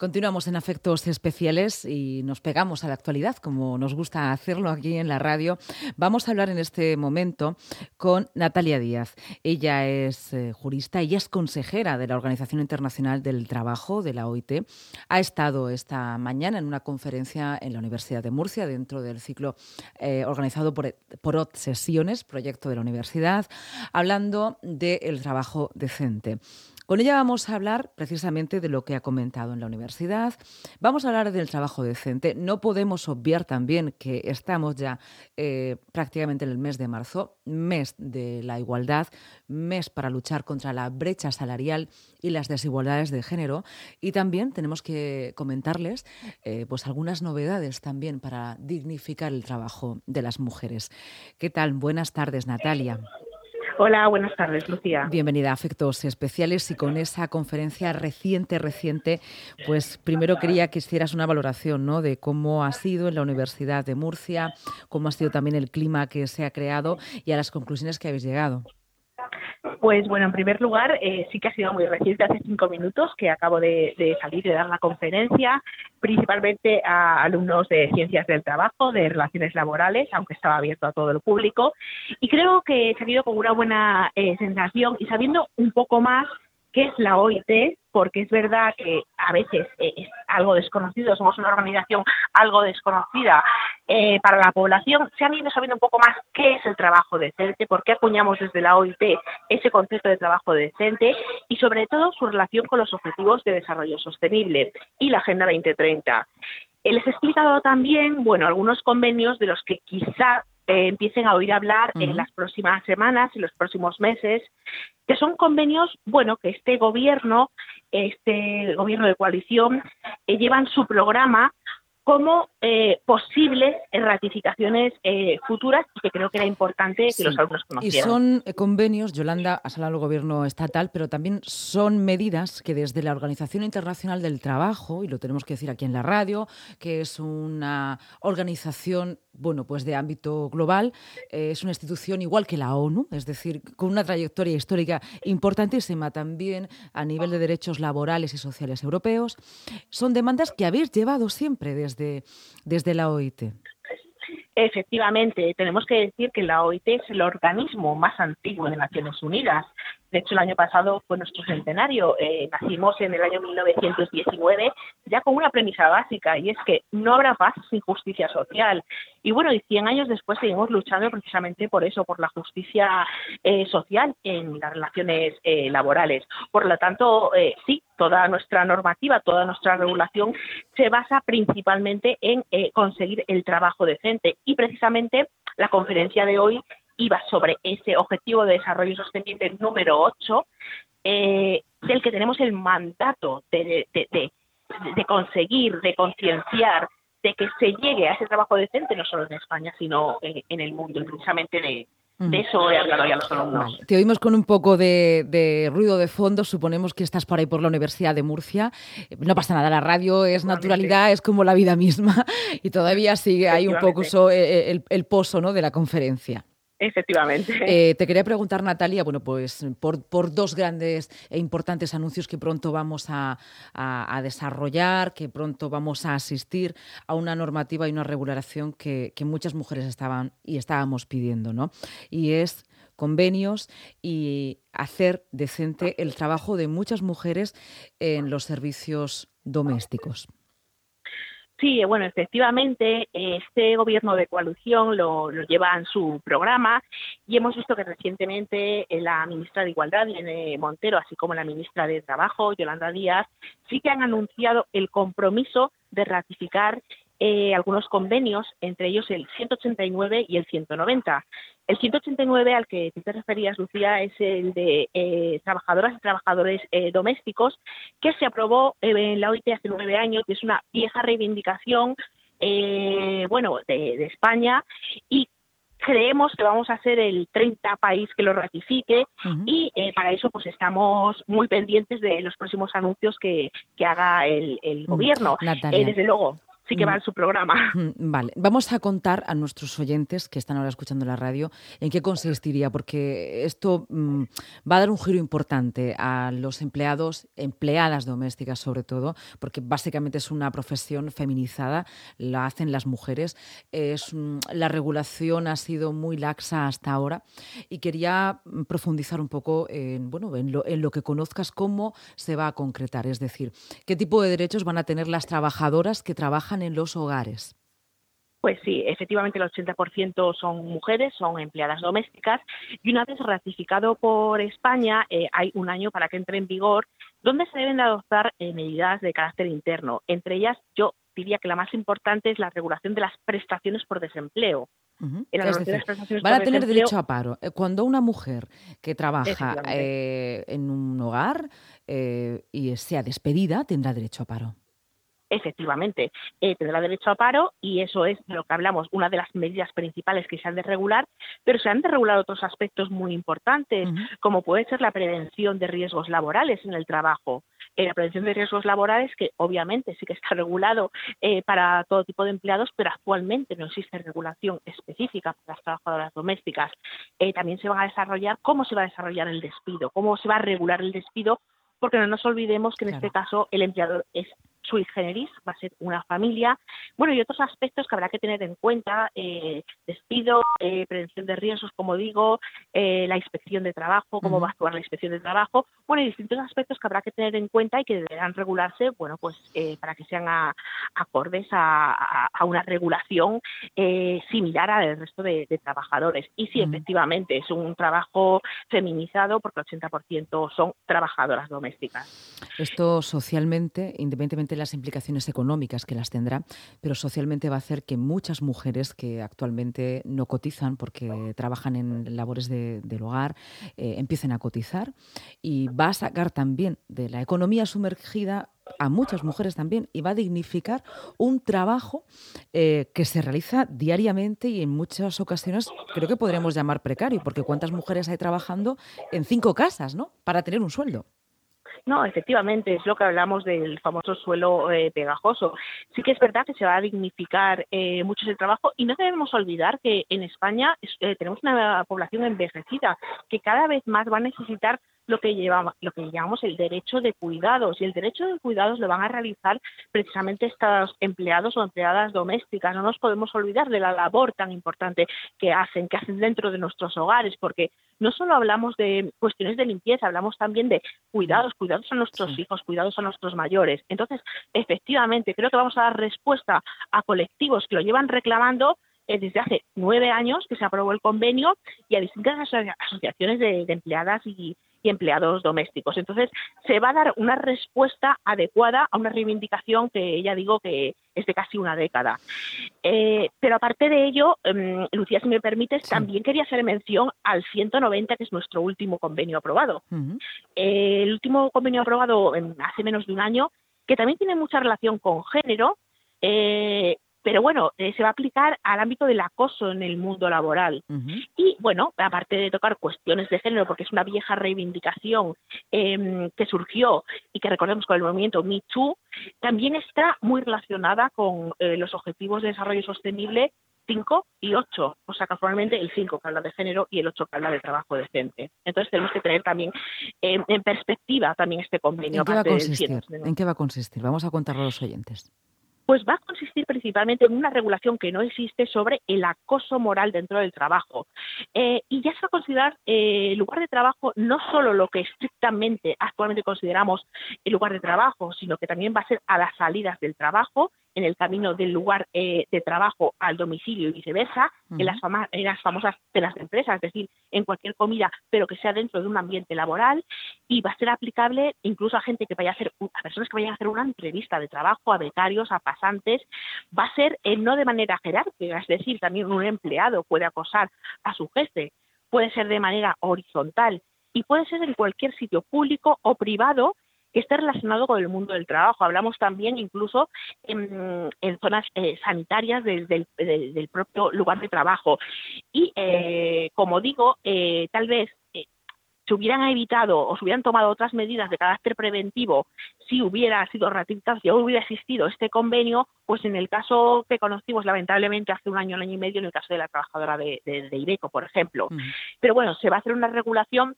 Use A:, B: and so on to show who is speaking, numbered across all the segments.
A: Continuamos en Afectos Especiales y nos pegamos a la actualidad, como nos gusta hacerlo aquí en la radio. Vamos a hablar en este momento con Natalia Díaz. Ella es eh, jurista, y es consejera de la Organización Internacional del Trabajo, de la OIT. Ha estado esta mañana en una conferencia en la Universidad de Murcia, dentro del ciclo eh, organizado por, por Sesiones, proyecto de la universidad, hablando del trabajo decente. Con ella vamos a hablar precisamente de lo que ha comentado en la universidad. Vamos a hablar del trabajo decente. No podemos obviar también que estamos ya eh, prácticamente en el mes de marzo, mes de la igualdad, mes para luchar contra la brecha salarial y las desigualdades de género. Y también tenemos que comentarles eh, pues algunas novedades también para dignificar el trabajo de las mujeres. ¿Qué tal? Buenas tardes, Natalia.
B: Hola, buenas tardes, Lucía.
A: Bienvenida a Afectos Especiales y con esa conferencia reciente, reciente, pues primero quería que hicieras una valoración ¿no? de cómo ha sido en la Universidad de Murcia, cómo ha sido también el clima que se ha creado y a las conclusiones que habéis llegado.
B: Pues bueno, en primer lugar, eh, sí que ha sido muy reciente, hace cinco minutos que acabo de, salir de dar la conferencia, principalmente a alumnos de ciencias del trabajo, de relaciones laborales, aunque estaba abierto a todo el público. Y creo que he salido con una buena eh, sensación y sabiendo un poco más qué es la OIT, porque es verdad que a veces eh, es algo desconocido, somos una organización algo desconocida eh, para la población, se han ido sabiendo un poco más qué es el trabajo decente, por qué acuñamos desde la OIT ese concepto de trabajo decente y sobre todo su relación con los objetivos de desarrollo sostenible y la Agenda 2030. Eh, les he explicado también, bueno, algunos convenios de los que quizá empiecen a oír hablar en las próximas semanas, en los próximos meses, que son convenios, bueno, que este gobierno, este gobierno de coalición, eh, llevan su programa como eh, posibles ratificaciones eh, futuras y que creo que era importante que los alumnos conocieran.
A: Y son eh, convenios, Yolanda, ha salido el gobierno estatal, pero también son medidas que desde la Organización Internacional del Trabajo, y lo tenemos que decir aquí en la radio, que es una organización bueno, pues de ámbito global, es una institución igual que la ONU, es decir, con una trayectoria histórica importantísima también a nivel de derechos laborales y sociales europeos. Son demandas que habéis llevado siempre desde desde, la OIT?
B: Efectivamente, tenemos que decir que la OIT es el organismo más antiguo de Naciones Unidas. De hecho, el año pasado fue nuestro centenario. Eh, nacimos en el año 1919 ya con una premisa básica y es que no habrá paz sin justicia social. Y bueno, y 100 años después seguimos luchando precisamente por eso, por la justicia eh, social en las relaciones eh, laborales. Por lo tanto, sí, toda nuestra normativa, toda nuestra regulación se basa principalmente en conseguir el trabajo decente y precisamente la conferencia de hoy iba sobre ese objetivo de desarrollo sostenible número 8, eh, del que tenemos el mandato de, conseguir, de concienciar, de que se llegue a ese trabajo decente, no solo en España, sino en, el mundo, y precisamente de, eso he hablado ya a los alumnos.
A: Te oímos con un poco de, ruido de fondo. Suponemos que estás por ahí por la Universidad de Murcia. No pasa nada, la radio es naturalidad, es como la vida misma. Y todavía sigue ahí un poco eh, eh, el, el, pozo ¿no? de la conferencia.
B: Efectivamente.
A: Eh, te quería preguntar, Natalia, bueno, pues por, dos grandes e importantes anuncios que pronto vamos a, desarrollar, que pronto vamos a asistir a una normativa y una regulación que, muchas mujeres estaban y estábamos pidiendo, ¿no? Y es convenios y hacer decente el trabajo de muchas mujeres en los servicios domésticos.
B: Sí, bueno, efectivamente, este gobierno de coalición lo, lleva en su programa y hemos visto que recientemente la ministra de Igualdad, Irene Montero, así como la ministra de Trabajo, Yolanda Díaz, sí que han anunciado el compromiso de ratificar eh, algunos convenios, entre ellos el 189 y el 190. El 189 al que te referías, Lucía, es el de eh, trabajadoras y trabajadores eh, domésticos, que se aprobó en la OIT hace nueve años y es una vieja reivindicación, bueno, de, España y creemos que vamos a ser el 30 país que lo ratifique y para eso pues estamos muy pendientes de los próximos anuncios que, haga el, el gobierno. desde luego, sí que va en su programa.
A: Vale, vamos a contar a nuestros oyentes que están ahora escuchando la radio en qué consistiría, porque esto mm, va a dar un giro importante a los empleados, empleadas domésticas sobre todo, porque básicamente es una profesión feminizada, la hacen las mujeres. Es, la regulación ha sido muy laxa hasta ahora y quería mm, profundizar un poco en, bueno, en, lo, en lo que conozcas cómo se va a concretar, es decir, qué tipo de derechos van a tener las trabajadoras que trabajan en los hogares.
B: Pues sí, efectivamente el 80% son mujeres, son empleadas domésticas y una vez ratificado por España eh, hay un año para que entre en vigor donde se deben de adoptar eh, medidas de carácter interno. Entre ellas yo diría que la más importante es la regulación de las prestaciones por desempleo.
A: van a tener derecho a paro. Eh, cuando una mujer que trabaja en un hogar y sea despedida, tendrá derecho a paro
B: efectivamente eh, tendrá derecho a paro y eso es de lo que hablamos, una de las medidas principales que se han de regular, pero se han de regular otros aspectos muy importantes, como puede ser la prevención de riesgos laborales en el trabajo. Eh, la prevención de riesgos laborales, que obviamente sí que está regulado eh, para todo tipo de empleados, pero actualmente no existe regulación específica para las trabajadoras domésticas. también se va a desarrollar cómo se va a desarrollar el despido, cómo se va a regular el despido porque no nos olvidemos que en este caso el empleador es sui generis, va a ser una familia. Bueno, y otros aspectos que habrá que tener en cuenta, eh, despido, eh, prevención de riesgos, como digo, eh, la inspección de trabajo, cómo va a actuar la inspección de trabajo, bueno, y distintos aspectos que habrá que tener en cuenta y que deberán regularse, bueno, pues para que sean acordes a, una regulación similar al resto de, trabajadores. Y sí, efectivamente, es un trabajo feminizado porque el 80% son trabajadoras domésticas.
A: Esto socialmente, independientemente las implicaciones económicas que las tendrá, pero socialmente va a hacer que muchas mujeres que actualmente no cotizan porque trabajan en labores del hogar eh, empiecen a cotizar y va a sacar también de la economía sumergida a muchas mujeres también y va a dignificar un trabajo eh, que se realiza diariamente y en muchas ocasiones creo que podríamos llamar precario, porque cuántas mujeres hay trabajando en cinco casas, ¿no? Para tener un sueldo.
B: No, efectivamente, es lo que hablamos del famoso suelo eh, pegajoso. Sí que es verdad que se va a dignificar eh, mucho ese trabajo y no debemos olvidar que en España eh, tenemos una población envejecida que cada vez más va a necesitar lo que, llevamos, lo que llamamos el derecho de cuidados. Y el derecho de cuidados lo van a realizar precisamente estos empleados o empleadas domésticas. No nos podemos olvidar de la labor tan importante que hacen, que hacen dentro de nuestros hogares, porque no solo hablamos de cuestiones de limpieza, hablamos también de cuidados, cuidados a nuestros hijos, cuidados a nuestros mayores. Entonces, efectivamente, creo que vamos a dar respuesta a colectivos que lo llevan reclamando eh, desde hace nueve años que se aprobó el convenio y a distintas asociaciones de empleadas y, y empleados domésticos. Entonces, se va a dar una respuesta adecuada a una reivindicación que ya digo que es de casi una década. Eh, pero aparte de ello, em, Lucía, si me permites, también quería hacer mención al 190, que es nuestro último convenio aprobado. Eh, el último convenio aprobado hace menos de un año, que también tiene mucha relación con género, eh, pero bueno, eh, se va a aplicar al ámbito del acoso en el mundo laboral. Y bueno, aparte de tocar cuestiones de género, porque es una vieja reivindicación em, que surgió y que recordemos con el movimiento Me Too, también está muy relacionada con eh, los objetivos de desarrollo sostenible 5 y 8, o sea, casualmente el 5 que habla de género y el 8 que habla de trabajo decente. Entonces tenemos que tener también em, en perspectiva también este convenio.
A: ¿En qué, va a consistir? ¿En qué va a consistir? Vamos a contarlo a los oyentes
B: pues va a consistir principalmente en una regulación que no existe sobre el acoso moral dentro del trabajo. Eh, y ya se va a considerar eh, el lugar de trabajo no solo lo que estrictamente actualmente consideramos el lugar de trabajo, sino que también va a ser a las salidas del trabajo en el camino del lugar eh, de trabajo al domicilio y viceversa, en, las en las famosas cenas de empresa, es decir, en cualquier comida, pero que sea dentro de un ambiente laboral y va a ser aplicable incluso a gente que vaya a hacer, a personas que vayan a hacer una entrevista de trabajo, a becarios, a pasantes, va a ser eh, no de manera jerárquica, es decir, también un empleado puede acosar a su jefe, puede ser de manera horizontal y puede ser en cualquier sitio público o privado que esté relacionado con el mundo del trabajo. Hablamos también incluso en, zonas eh, sanitarias del, del, propio lugar de trabajo. Y, eh, como digo, eh, tal vez se hubieran evitado o se hubieran tomado otras medidas de carácter preventivo si hubiera sido ratificado, si hubiera existido este convenio, pues en el caso que conocimos lamentablemente hace un año, un año y medio, en el caso de la trabajadora de, Ibeco, por ejemplo. Pero bueno, se va a hacer una regulación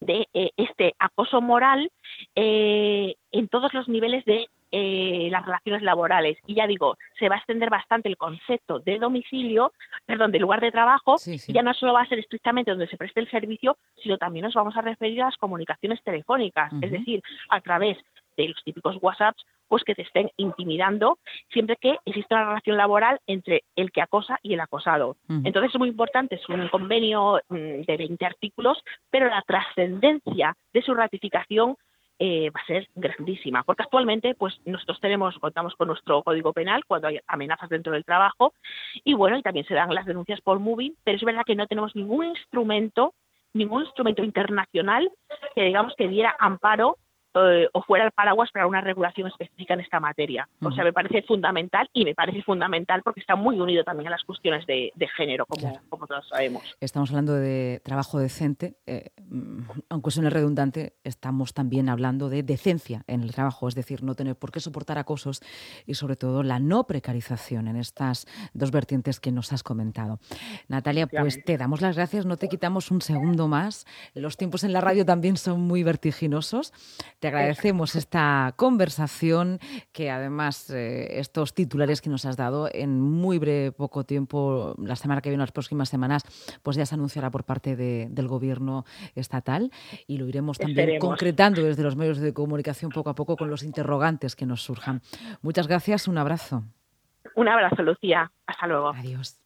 B: de eh, este acoso moral eh, en todos los niveles de eh, las relaciones laborales. Y ya digo, se va a extender bastante el concepto de domicilio, perdón, de lugar de trabajo, ya no solo va a ser estrictamente donde se preste el servicio, sino también nos vamos a referir a las comunicaciones telefónicas, es decir, a través de los típicos WhatsApps, pues que te estén intimidando siempre que exista una relación laboral entre el que acosa y el acosado. Entonces es muy importante, es un convenio mm, de 20 artículos, pero la trascendencia de su ratificación eh, va a ser grandísima, porque actualmente pues nosotros tenemos, contamos con nuestro código penal cuando hay amenazas dentro del trabajo y bueno, y también se dan las denuncias por moving, pero es verdad que no tenemos ningún instrumento, ningún instrumento internacional que digamos que diera amparo eh, o fuera el paraguas para una regulación específica en esta materia. O sea, me parece fundamental y me parece fundamental porque está muy unido también a las cuestiones de, género, como, como, todos sabemos.
A: Estamos hablando de trabajo decente, eh, aunque suene redundante, estamos también hablando de decencia en el trabajo, es decir, no tener por qué soportar acosos y sobre todo la no precarización en estas dos vertientes que nos has comentado. Natalia, pues te damos las gracias, no te quitamos un segundo más. Los tiempos en la radio también son muy vertiginosos. Te agradecemos esta conversación, que además eh, estos titulares que nos has dado en muy breve poco tiempo, la semana que viene, las próximas semanas, pues ya se anunciará por parte del gobierno estatal y lo iremos también concretando desde los medios de comunicación poco a poco con los interrogantes que nos surjan. Muchas gracias, un abrazo.
B: Un abrazo, Lucía. Hasta luego.
A: Adiós.